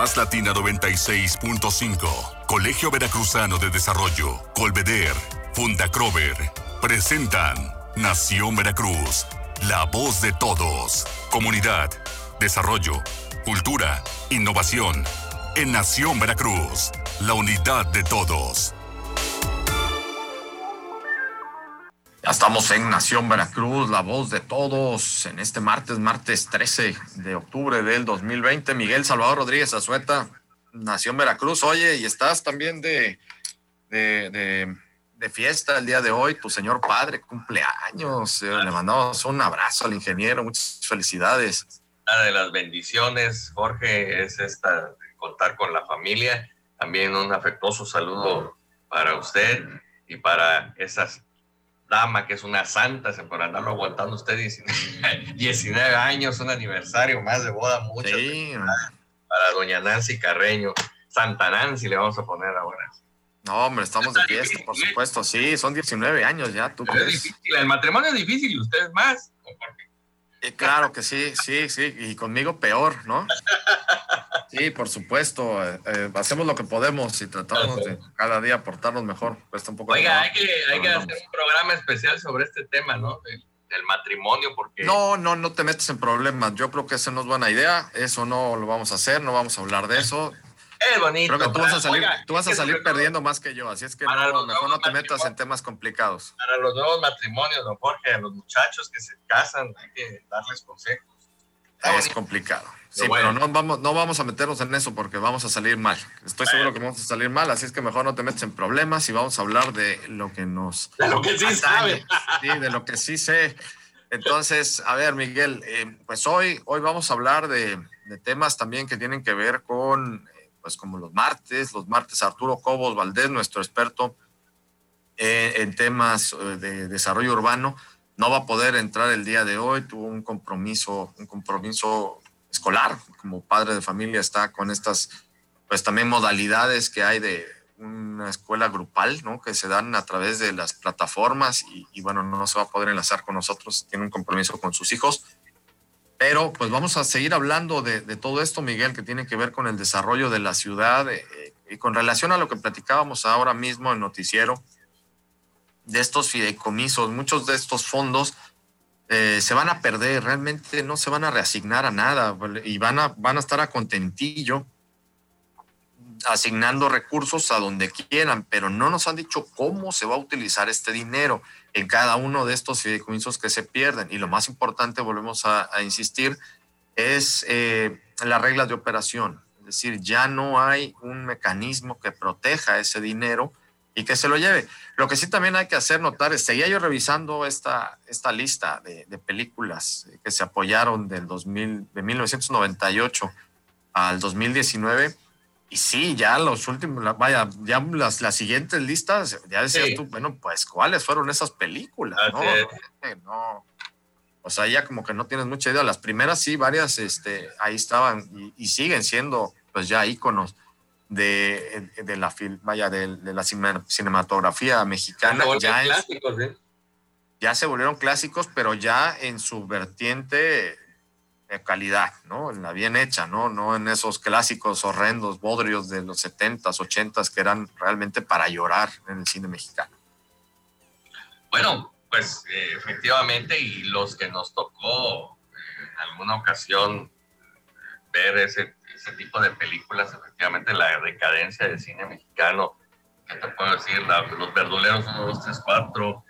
Más Latina 96.5, Colegio Veracruzano de Desarrollo, Colveder, Fundacrover, presentan Nación Veracruz, la voz de todos. Comunidad, desarrollo, cultura, innovación. En Nación Veracruz, la unidad de todos. Ya estamos en Nación Veracruz, la voz de todos, en este martes, martes 13 de octubre del 2020. Miguel Salvador Rodríguez Azueta, Nación Veracruz. Oye, y estás también de, de, de, fiesta el día de hoy, tu señor padre, cumpleaños. Eh, le mandamos un abrazo al ingeniero, muchas felicidades. Una de las bendiciones, Jorge, es esta contar con la familia. También un afectuoso saludo para usted y para esas dama, que es una santa, se por andarlo aguantando usted 19, años, un aniversario más de boda, mucho. Sí. Para, doña Nancy Carreño, Santa Nancy le vamos a poner ahora. No, hombre, estamos de fiesta, por supuesto, sí, son 19 años ya, ¿tú crees? Es difícil, el matrimonio es difícil y ustedes más. Claro que sí, sí, sí, y conmigo peor, ¿no? Sí, por supuesto. Eh, eh, hacemos lo que podemos y tratamos de cada día aportarnos mejor. Cuesta un poco Oiga, hay que, hay que hacer un programa especial sobre este tema, ¿no? Del, matrimonio, porque... No, no, no te metes en problemas. Yo creo que esa no es buena idea. Eso no lo vamos a hacer, no vamos a hablar de eso. Es bonito. Creo que tú vas a salir, tú vas a salir perdiendo más que yo, así es que no, mejor no te metas en temas complicados. Para los nuevos matrimonios, don Jorge, a los muchachos que se casan, hay que darles consejos. es complicado. Sí, pero no vamos, no vamos a meternos en eso porque vamos a salir mal. Estoy seguro que vamos a salir mal, así es que mejor no te metes en problemas y vamos a hablar de lo que nos. De lo que sí sabe. Sí, de lo que sí sé. Entonces, a ver, Miguel, eh, pues hoy, hoy vamos a hablar de, temas también que tienen que ver con, pues como los martes, los martes Arturo Cobos Valdés, nuestro experto eh, en temas de desarrollo urbano, no va a poder entrar el día de hoy, tuvo un compromiso, un compromiso escolar, como padre de familia está con estas, pues también modalidades que hay de una escuela grupal, ¿no? Que se dan a través de las plataformas y, bueno, no se va a poder enlazar con nosotros, tiene un compromiso con sus hijos. Pero pues vamos a seguir hablando de, todo esto, Miguel, que tiene que ver con el desarrollo de la ciudad eh, y con relación a lo que platicábamos ahora mismo en noticiero, de estos fideicomisos, muchos de estos fondos eh, se van a perder, realmente no se van a reasignar a nada y van a, van a estar a contentillo asignando recursos a donde quieran, pero no nos han dicho cómo se va a utilizar este dinero en cada uno de estos fideicomisos que se pierden. Y lo más importante, volvemos a, insistir, es eh, las reglas de operación. Es decir, ya no hay un mecanismo que proteja ese dinero y que se lo lleve. Lo que sí también hay que hacer notar es, seguía yo revisando esta, esta lista de, películas que se apoyaron del 2000, de 1998 al 2019, y sí, ya los últimos, vaya, ya las, las siguientes listas, ya decías tú, bueno, pues, ¿cuáles fueron esas películas? No, O sea, ya como que no tienes mucha idea. Las primeras sí, varias, este, ahí estaban y, y siguen siendo, pues, ya íconos de, de la vaya de, la cinematografía mexicana ya, ¿eh? ya se volvieron clásicos pero ya en su vertiente de calidad no en la bien hecha no no en esos clásicos horrendos bodrios de los 70s 80s que eran realmente para llorar en el cine mexicano bueno pues eh, efectivamente y los que nos tocó eh, en alguna ocasión ver ese ese tipo de películas, efectivamente, la decadencia del cine mexicano, ¿qué te puedo decir? los verduleros 1, 2, 3, 4,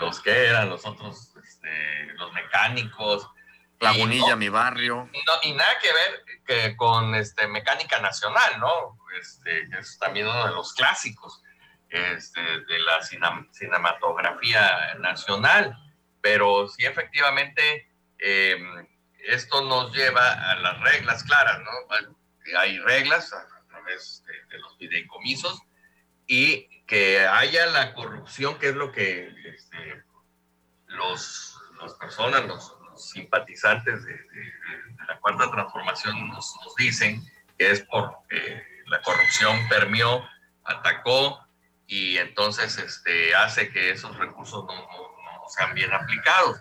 los que eran, los otros, este, los mecánicos. Lagunilla, mi barrio. Y, nada que ver que con este, Mecánica Nacional, ¿no? Este, es también uno de los clásicos este, de la cinematografía nacional. Pero sí, efectivamente, eh, esto nos lleva a las reglas claras, ¿no? Hay reglas a, través de, los fideicomisos y que haya la corrupción, que es lo que este, los, las personas, los, simpatizantes de, la cuarta transformación nos, dicen que es porque la corrupción permeó, atacó y entonces este, hace que esos recursos no, no sean bien aplicados.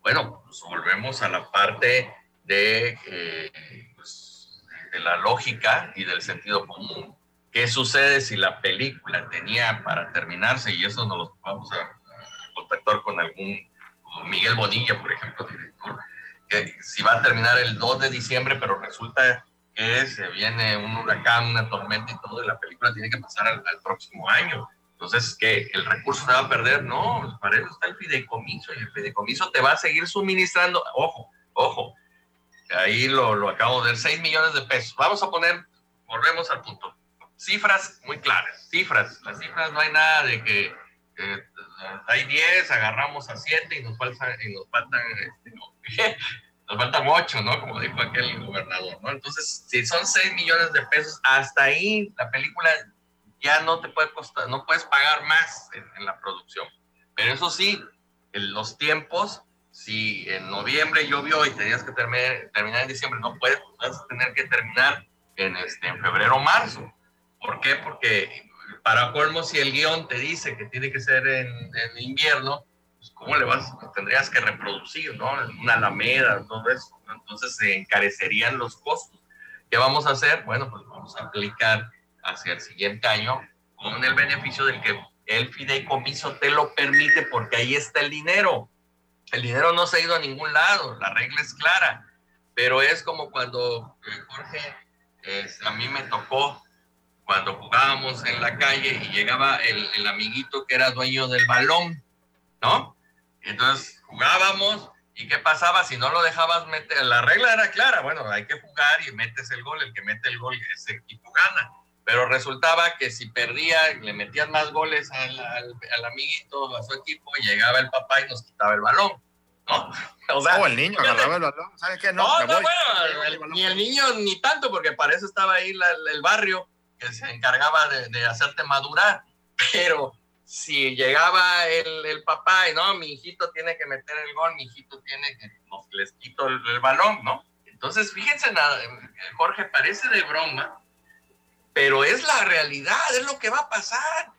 Bueno, pues volvemos a la parte de, eh, pues, de la lógica y del sentido común. ¿Qué sucede si la película tenía para terminarse, y eso nos lo vamos a contactar con algún, Miguel Bonilla, por ejemplo, director, que si va a terminar el 2 de diciembre, pero resulta que se viene un huracán, una tormenta y todo, y la película tiene que pasar al, próximo año. Entonces, que el recurso se va a perder, no, para eso está el fideicomiso, y el fideicomiso te va a seguir suministrando, ojo, ojo, ahí lo, lo acabo de ver, 6 millones de pesos. Vamos a poner, volvemos al punto, cifras muy claras, cifras, las cifras no hay nada de que eh, hay 10, agarramos a 7 y nos faltan, y nos faltan, este, nos faltan 8, ¿no? Como dijo aquel gobernador, ¿no? Entonces, si son 6 millones de pesos, hasta ahí la película ya no te puede costar, no puedes pagar más en, la producción. Pero eso sí, en los tiempos, si en noviembre llovió y tenías que terminar, terminar en diciembre, no puedes, vas a tener que terminar en, este, en febrero o marzo. ¿Por qué? Porque para colmo, si el guion te dice que tiene que ser en, en invierno, pues ¿cómo le vas? tendrías que reproducir, ¿no? Una alameda, todo eso. Entonces se encarecerían los costos. ¿Qué vamos a hacer? Bueno, pues vamos a aplicar hacia el siguiente año con el beneficio del que el fideicomiso te lo permite porque ahí está el dinero. El dinero no se ha ido a ningún lado, la regla es clara, pero es como cuando eh, Jorge, a mí me tocó cuando jugábamos en la calle y llegaba el, el amiguito que era dueño del balón, ¿no? Entonces jugábamos y ¿qué pasaba si no lo dejabas meter? La regla era clara, bueno, hay que jugar y metes el gol, el que mete el gol, ese equipo gana. Pero resultaba que si perdía, le metían más goles al, al, amiguito, a su equipo, y llegaba el papá y nos quitaba el balón. ¿no? O, sea, el niño agarraba el balón, ¿sabes qué? No, no, bueno, ni el niño ni tanto, porque para eso estaba ahí el barrio que se encargaba de, hacerte madurar, pero si llegaba el, papá y no, mi hijito tiene que meter el gol, mi hijito tiene que, nos, les quito el, balón, ¿no? Entonces, fíjense, Jorge, parece de broma, pero es la realidad, es lo que va a pasar.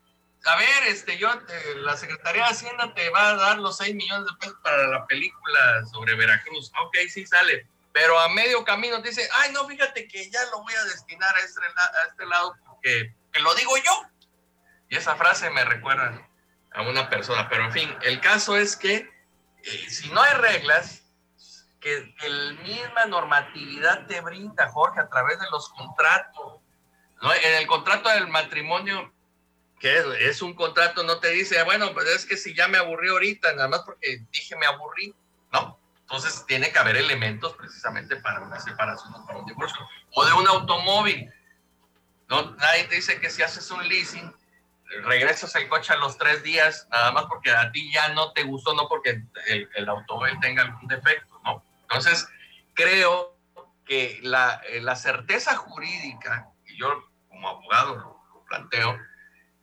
A ver, este, yo, la Secretaría de Hacienda te va a dar los 6 millones de pesos para la película sobre Veracruz. Ok, sí sale pero a medio camino dice, ay, no, fíjate que ya lo voy a destinar a este, a este lado porque que lo digo yo. Y esa frase me recuerda a una persona, pero en fin, el caso es que eh, si no hay reglas, que, la misma normatividad te brinda, Jorge, a través de los contratos. ¿no? En el contrato del matrimonio, que es, es, un contrato, no te dice, bueno, pues es que si ya me aburrí ahorita, nada más porque dije me aburrí, ¿no? Entonces tiene que haber elementos precisamente para una separación o para un divorcio. O de un automóvil. No, nadie te dice que si haces un leasing, regresas el coche a los tres días, nada más porque a ti ya no te gustó, no porque el, el automóvil tenga algún defecto, ¿no? Entonces, creo que la, eh, la certeza jurídica, y yo como abogado lo, planteo,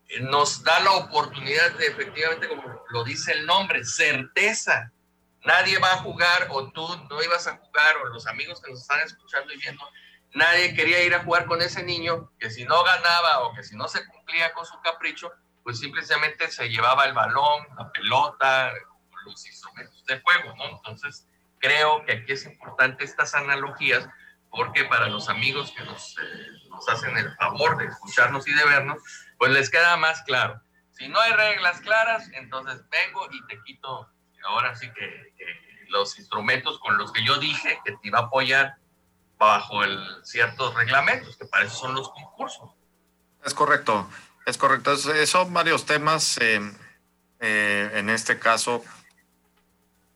eh, nos da la oportunidad de efectivamente, como lo dice el nombre, certeza nadie va a jugar o tú no ibas a jugar o los amigos que nos están escuchando y viendo, nadie quería ir a jugar con ese niño que si no ganaba o que si no se cumplía con su capricho, pues simplemente se llevaba el balón, la pelota, los instrumentos de juego, ¿no? Entonces, creo que aquí es importante estas analogías porque para los amigos que nos, eh, nos hacen el favor de escucharnos y de vernos, pues les queda más claro. Si no hay reglas claras, entonces vengo y te quito ahora sí que, los instrumentos con los que yo dije que te iba a apoyar bajo el, ciertos reglamentos, que para eso son los concursos. Es correcto, es correcto. son varios temas. Eh, eh, en este caso,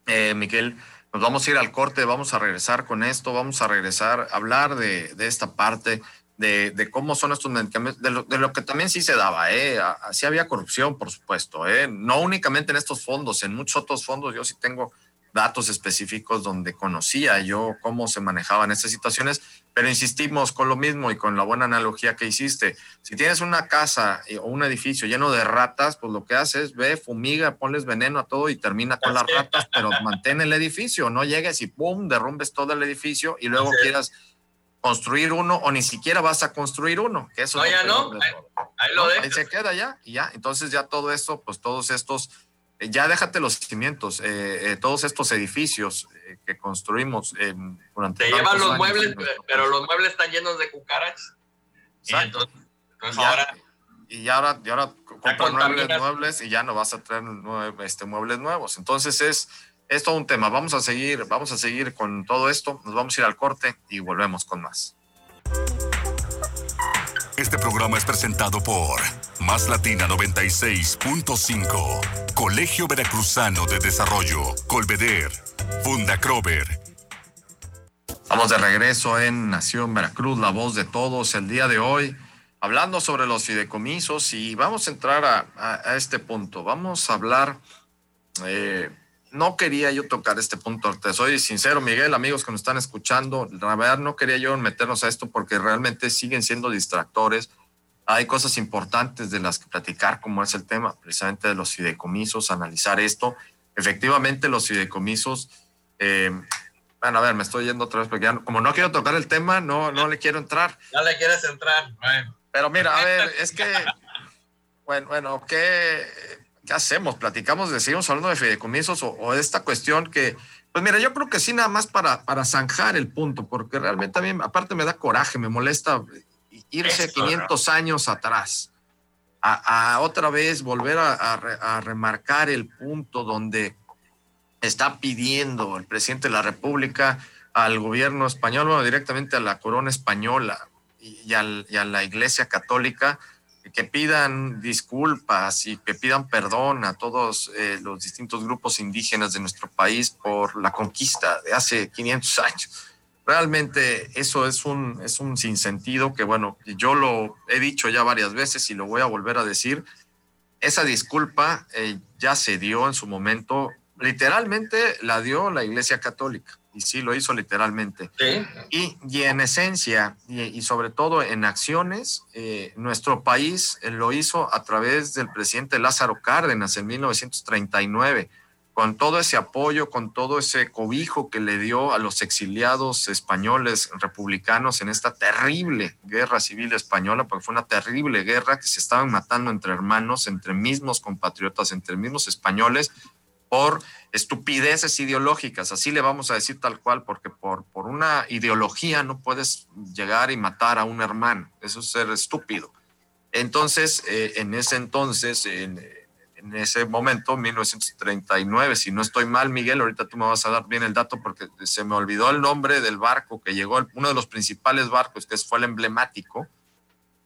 eh, Miguel, nos vamos a ir al corte, vamos a regresar con esto, vamos a regresar a hablar de, de esta parte de, cómo son estos medicamentos, de lo, que también sí se daba, ¿eh? Así había corrupción, por supuesto, ¿eh? No únicamente en estos fondos, en muchos otros fondos yo sí tengo datos específicos donde conocía yo cómo se manejaban estas situaciones, pero insistimos con lo mismo y con la buena analogía que hiciste. Si tienes una casa o un edificio lleno de ratas, pues lo que haces, ve, fumiga, ponles veneno a todo y termina con las ratas, pero mantén el edificio, no llegues y pum, derrumbes todo el edificio y luego quieras construir uno o ni siquiera vas a construir uno. Que eso no, ya no. Ahí, lo Ahí se queda ya y ya. Entonces ya todo esto, pues todos estos ya déjate los cimientos, todos estos edificios que construimos durante... Te llevan los muebles, pero los muebles están llenos de cucarachas. Y entonces, ahora y ahora, y ahora compras muebles, muebles y ya no vas a traer este, muebles nuevos. Entonces es, es todo un tema. Vamos a seguir, vamos a seguir con todo esto. Nos vamos a ir al corte y volvemos con más. Este programa es presentado por Más Latina 96.5, Colegio Veracruzano de Desarrollo, Colveder, Funda Crover. Estamos de regreso en Nación Veracruz, la voz de todos. El día de hoy hablando sobre los fideicomisos y vamos a entrar a, este punto. Vamos a hablar, eh, no quería yo tocar este punto, te soy sincero, Miguel, amigos que nos están escuchando, la verdad no quería yo meternos a esto porque realmente siguen siendo distractores. Hay cosas importantes de las que platicar, como es el tema precisamente de los fideicomisos, analizar esto. Efectivamente, los fideicomisos, eh, bueno, a ver, me estoy yendo otra vez porque como no quiero tocar el tema, no, no le quiero entrar. No le quieres entrar. Bueno. Pero mira, a ver, es que, bueno, bueno ¿qué, ¿qué hacemos? ¿Platicamos, decimos hablando de fideicomisos o, o, esta cuestión que, pues mira, yo creo que sí, nada más para, para zanjar el punto, porque realmente a mí, aparte me da coraje, me molesta irse 500 años atrás, a, otra vez volver a, a, remarcar el punto donde está pidiendo el presidente de la República al gobierno español, bueno, directamente a la corona española, y, a la Iglesia Católica que pidan disculpas y que pidan perdón a todos eh, los distintos grupos indígenas de nuestro país por la conquista de hace 500 años. Realmente eso es un, es un sinsentido que, bueno, yo lo he dicho ya varias veces y lo voy a volver a decir. Esa disculpa eh, ya se dio en su momento, literalmente la dio la Iglesia Católica y sí lo hizo literalmente. Y, y, en esencia, y, sobre todo en acciones, eh, nuestro país eh, lo hizo a través del presidente Lázaro Cárdenas en 1939, con todo ese apoyo, con todo ese cobijo que le dio a los exiliados españoles republicanos en esta terrible guerra civil española, porque fue una terrible guerra que se estaban matando entre hermanos, entre mismos compatriotas, entre mismos españoles, por estupideces ideológicas, así le vamos a decir tal cual, porque por, por una ideología no puedes llegar y matar a un hermano, eso es ser estúpido. Entonces, eh, en ese entonces, en, ese momento, 1939, si no estoy mal, Miguel, ahorita tú me vas a dar bien el dato porque se me olvidó el nombre del barco que llegó, uno de los principales barcos, que fue el emblemático,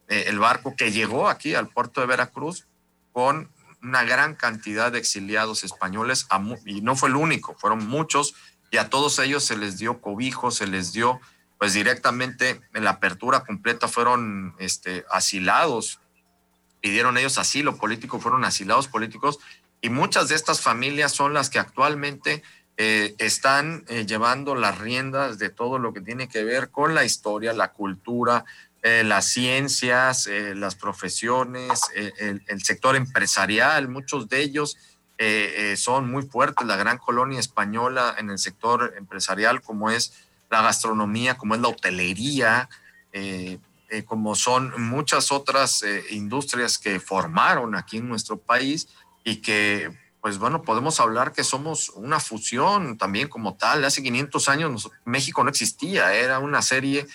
eh, el barco que llegó aquí al puerto de Veracruz con una gran cantidad de exiliados españoles, y no fue el único, fueron muchos, y a todos ellos se les dio cobijo, se les dio, pues directamente en la apertura completa fueron este, asilados, pidieron ellos asilo político, fueron asilados políticos, y muchas de estas familias son las que actualmente eh, están eh, llevando las riendas de todo lo que tiene que ver con la historia, la cultura, eh, las ciencias, eh, las profesiones, eh, el, sector empresarial, muchos de ellos son muy fuertes, la gran colonia española en el sector empresarial, como es la gastronomía, como es la hotelería, como son muchas otras industrias que formaron aquí en nuestro país y que, pues bueno, podemos hablar que somos una fusión también como tal. Hace 500 años México no existía, era una serie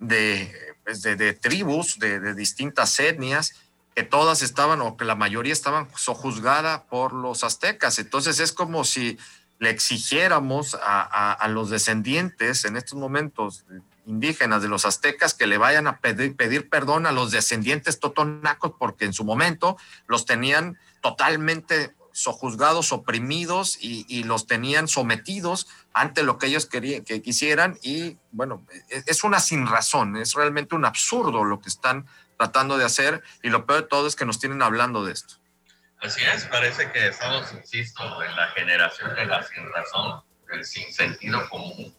de pues, de, tribus, de, distintas etnias, que todas estaban, o que la mayoría estaban sojuzgada por los aztecas. Entonces es como si le exigiéramos a, los descendientes en estos momentos indígenas de los aztecas que le vayan a pedir, pedir, perdón a los descendientes totonacos porque en su momento los tenían totalmente sojuzgados, oprimidos y, los tenían sometidos ante lo que ellos querían, que quisieran y bueno, e, es una sin razón, es realmente un absurdo lo que están tratando de hacer y lo peor de todo es que nos tienen hablando de esto. Así es, parece que estamos, insisto, en la generación de la sin razón, el sin sentido común.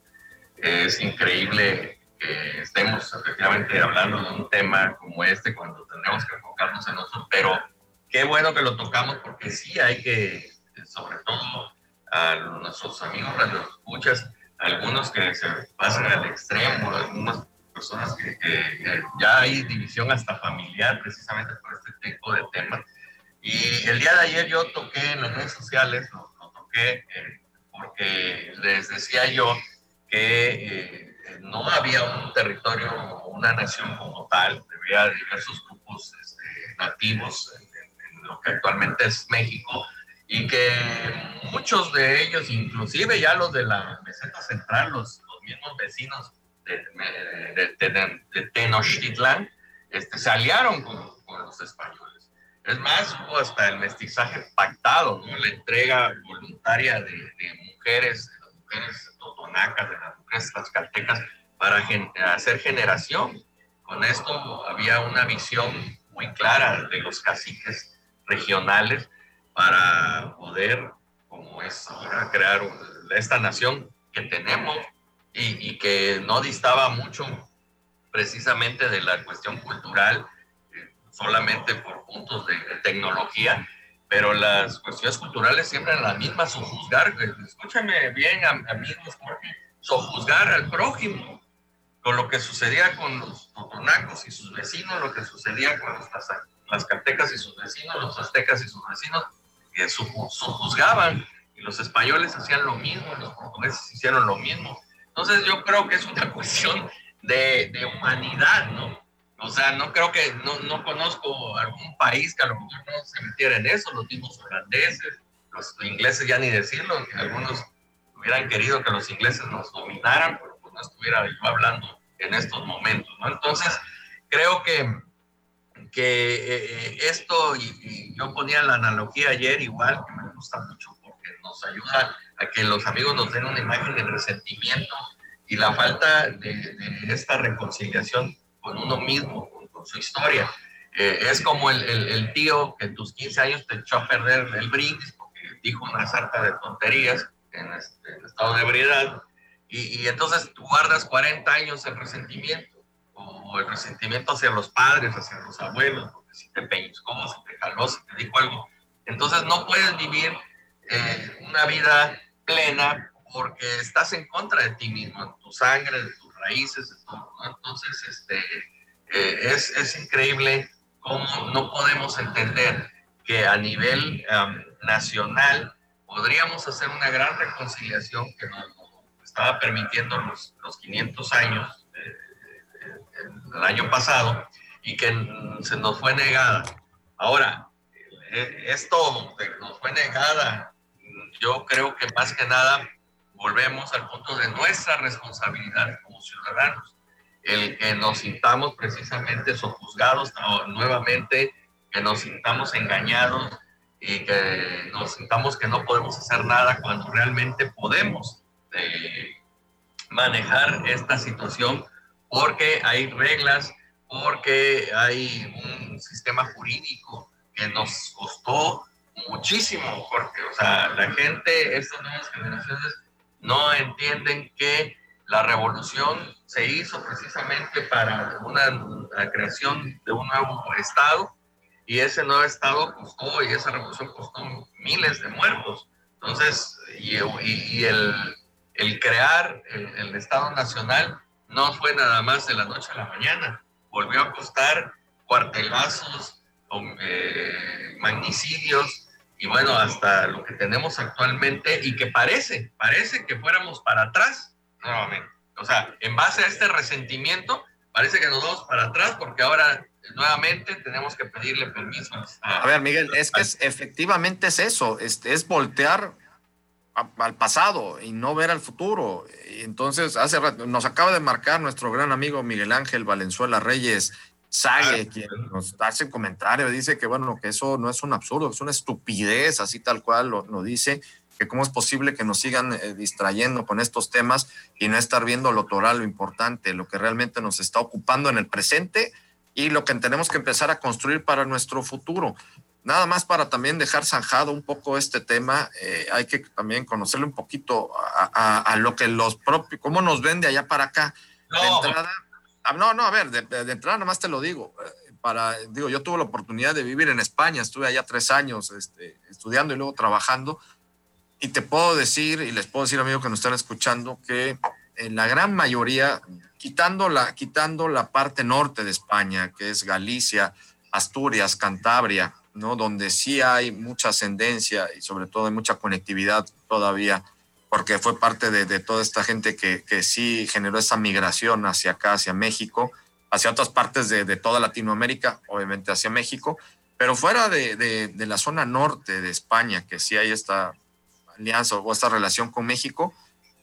Es increíble que estemos efectivamente hablando de un tema como este cuando tenemos que enfocarnos en otro, pero qué bueno que lo tocamos porque sí hay que, sobre todo a nuestros amigos escuchas, algunos que se pasan al extremo, algunas personas que, ya hay división hasta familiar precisamente por este tipo de temas. Y el día de ayer yo toqué en las redes sociales, lo, toqué eh, porque les decía yo que eh, no había un territorio o una nación como tal, había diversos grupos este, nativos en, lo que actualmente es México y que muchos de ellos, inclusive ya los de la meseta central, los, los mismos vecinos de, de, de, Tenochtitlán, este, se aliaron con, con los españoles. Es más, hubo hasta el mestizaje pactado, ¿no? la entrega voluntaria de, mujeres, de las mujeres totonacas, de las mujeres tlaxcaltecas, para hacer generación. Con esto había una visión muy clara de los caciques regionales para poder, como es ahora, crear esta nación que tenemos y, que no distaba mucho precisamente de la cuestión cultural solamente por puntos de, tecnología, pero las cuestiones culturales siempre en la misma, sojuzgar, escúchame bien amigos, sojuzgar al prójimo, con lo que sucedía con los totonacos y sus vecinos, lo que sucedía con los tlaxcaltecas y sus vecinos, los aztecas y sus vecinos, que sojuzgaban, y los españoles hacían lo mismo, los portugueses hicieron lo mismo. Entonces yo creo que es una cuestión de, de humanidad, ¿no? O sea, no creo que, no, no conozco algún país que a lo mejor no se metiera en eso, los mismos holandeses, los ingleses ya ni decirlo, que algunos hubieran querido que los ingleses nos dominaran, pero pues no estuviera yo hablando en estos momentos, ¿no? Entonces, creo que, que eh, esto, y, yo ponía la analogía ayer igual, que me gusta mucho porque nos ayuda a que los amigos nos den una imagen de resentimiento y la falta de, de esta reconciliación con uno mismo, con, su historia. Eh, es como el, el, tío que en tus 15 años te echó a perder el brindis porque dijo una sarta de tonterías en, este, estado de ebriedad y, y, entonces tú guardas 40 años el resentimiento o el resentimiento hacia los padres, hacia los abuelos, porque si te pellizcó, si te jaló, si te dijo algo. Entonces no puedes vivir eh, una vida plena porque estás en contra de ti mismo, en tu sangre, de tu raíces, de todo. Entonces, este, eh, es, es, increíble cómo no podemos entender que a nivel nacional podríamos hacer una gran reconciliación que nos estaba permitiendo los, los 500 años del año pasado y que se nos fue negada. Ahora, eh, esto nos fue negada, yo creo que más que nada volvemos al punto de nuestra responsabilidad como ciudadanos, el que nos sintamos precisamente sojuzgados nuevamente, que nos sintamos engañados y que nos sintamos que no podemos hacer nada cuando realmente podemos eh, manejar esta situación porque hay reglas, porque hay un sistema jurídico que nos costó muchísimo, porque, o sea, la gente, estas nuevas generaciones, no entienden que la revolución se hizo precisamente para una, la creación de un nuevo Estado y ese nuevo Estado costó y esa revolución costó miles de muertos. Entonces, y, y, el, el, crear el, Estado Nacional no fue nada más de la noche a la mañana, volvió a costar cuartelazos, eh, magnicidios, y bueno, hasta lo que tenemos actualmente y que parece, parece que fuéramos para atrás nuevamente. O sea, en base a este resentimiento, parece que nos vamos para atrás porque ahora nuevamente tenemos que pedirle permiso. A, ver, Miguel, es que efectivamente es eso, es, es voltear al pasado y no ver al futuro. Entonces, hace rato, nos acaba de marcar nuestro gran amigo Miguel Ángel Valenzuela Reyes Sague, ah, quien nos hace un comentario, dice que bueno, que eso no es un absurdo, es una estupidez, así tal cual lo, dice, que cómo es posible que nos sigan eh, distrayendo con estos temas y no estar viendo lo toral, lo importante, lo que realmente nos está ocupando en el presente y lo que tenemos que empezar a construir para nuestro futuro. Nada más para también dejar zanjado un poco este tema, eh, hay que también conocerle un poquito a, lo que los propios, cómo nos ven de allá para acá. entrada, Ah, no, no, a ver, de, entrada nada más te lo digo. Eh, para, digo, yo tuve la oportunidad de vivir en España, estuve allá tres años este, estudiando y luego trabajando. Y te puedo decir, y les puedo decir, amigos que nos están escuchando, que en la gran mayoría, quitando la, quitando la parte norte de España, que es Galicia, Asturias, Cantabria, ¿no? Donde sí hay mucha ascendencia y sobre todo hay mucha conectividad todavía, porque fue parte de, toda esta gente que, que, sí generó esa migración hacia acá, hacia México, hacia otras partes de, toda Latinoamérica, obviamente hacia México, pero fuera de, la zona norte de España, que sí hay esta alianza o esta relación con México.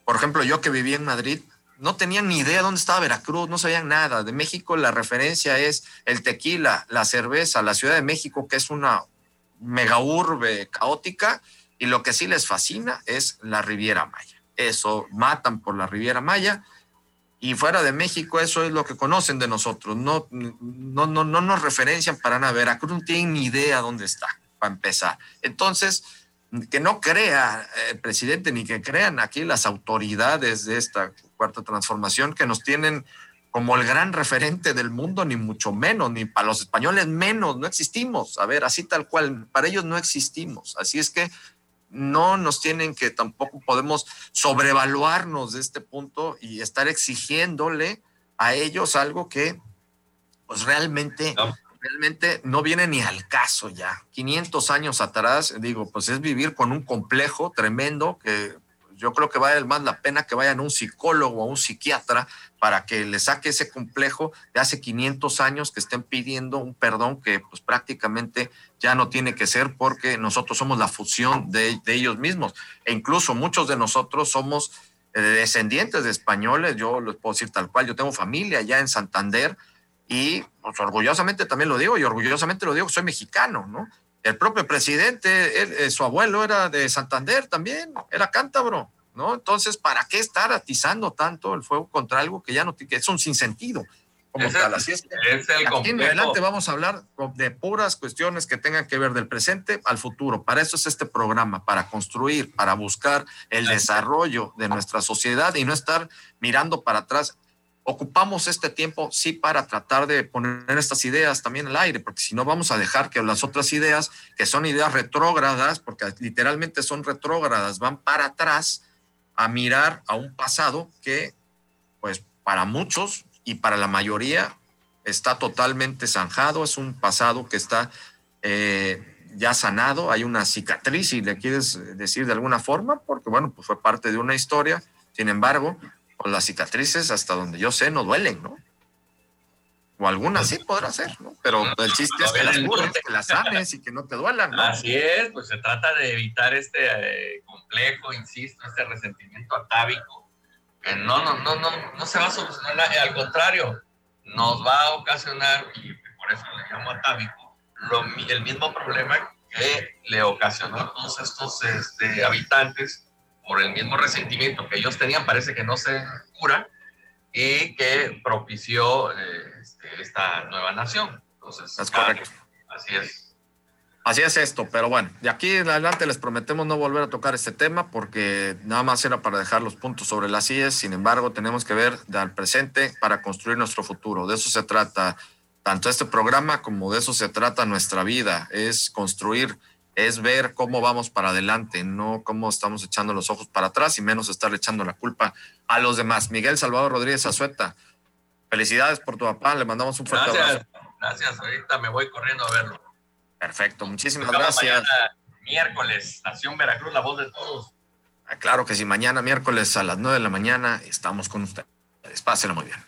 Por ejemplo, yo que vivía en Madrid, no tenían ni idea dónde estaba Veracruz, no sabían nada. De México la referencia es el tequila, la cerveza, la Ciudad de México, que es una mega urbe caótica, y lo que sí les fascina es la Riviera Maya. Eso, matan por la Riviera Maya, y fuera de México eso es lo que conocen de nosotros. No, no, no, no nos referencian para nada. Veracruz no tiene ni idea dónde está, para empezar. Entonces, que no crea el presidente ni que crean aquí las autoridades de esta cuarta transformación que nos tienen como el gran referente del mundo, ni mucho menos, ni para los españoles menos, no existimos. A ver, así tal cual, para ellos no existimos. Así es que no nos tienen que tampoco podemos sobrevaluarnos de este punto y estar exigiéndole a ellos algo que pues realmente no. realmente no viene ni al caso ya. 500 años atrás, digo, pues es vivir con un complejo tremendo que yo creo que vale más la pena que vayan a un psicólogo a un psiquiatra para que le saque ese complejo de hace 500 años que estén pidiendo un perdón que pues prácticamente ya no tiene que ser porque nosotros somos la fusión de, ellos mismos. E incluso muchos de nosotros somos eh, descendientes de españoles, yo les puedo decir tal cual, yo tengo familia allá en Santander y pues, orgullosamente también lo digo y orgullosamente lo digo, soy mexicano, ¿no? El propio presidente, eh, su abuelo era de Santander también, era cántabro, ¿no? Entonces, ¿para qué estar atizando tanto el fuego contra algo que ya no que es un sinsentido? Como tal. Así es aquí en adelante vamos a hablar de puras cuestiones que tengan que ver del presente al futuro. Para eso es este programa, para construir, para buscar el desarrollo de nuestra sociedad y no estar mirando para atrás ocupamos este tiempo, sí, para tratar de poner estas ideas también al aire, porque si no vamos a dejar que las otras ideas, que son ideas retrógradas, porque literalmente son retrógradas, van para atrás a mirar a un pasado que, pues, para muchos y para la mayoría está totalmente zanjado, es un pasado que está eh, ya sanado, hay una cicatriz, si le quieres decir de alguna forma, porque, bueno, pues fue parte de una historia, sin embargo, pues las cicatrices, hasta donde yo sé, no duelen, ¿no? O algunas sí podrá ser, ¿no? Pero el chiste es que las cures, que las sanes y que no te duelan, ¿no? Así es, pues se trata de evitar este eh, complejo, insisto, este resentimiento atávico, que no, no, no, no, no se va a solucionar, al contrario, nos va a ocasionar, y por eso le llamo atávico, lo, el mismo problema que le ocasionó a todos estos este, habitantes por el mismo resentimiento que ellos tenían, parece que no se cura, y que propició eh, este, esta nueva nación. Entonces, es correcto. Así es. Así es esto, pero bueno, de aquí en adelante les prometemos no volver a tocar este tema porque nada más era para dejar los puntos sobre las IES, sin embargo tenemos que ver al presente para construir nuestro futuro. De eso se trata tanto este programa como de eso se trata nuestra vida, es construir es ver cómo vamos para adelante, no cómo estamos echando los ojos para atrás y menos estar echando la culpa a los demás. Miguel Salvador Rodríguez Azueta, felicidades por tu papá, le mandamos un fuerte gracias, abrazo. Gracias, ahorita me voy corriendo a verlo. Perfecto, muchísimas gracias. miércoles, Nación Veracruz, la voz de todos. Ah, claro que sí, mañana miércoles a las 9 de la mañana estamos con ustedes. Pásenlo muy bien.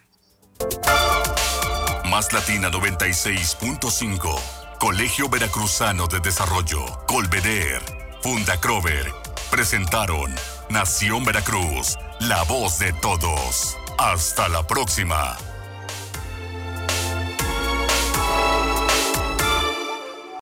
Más Latina 96.5 Colegio Veracruzano de Desarrollo, Colveder, Funda Crover, presentaron Nación Veracruz, la voz de todos. Hasta la próxima.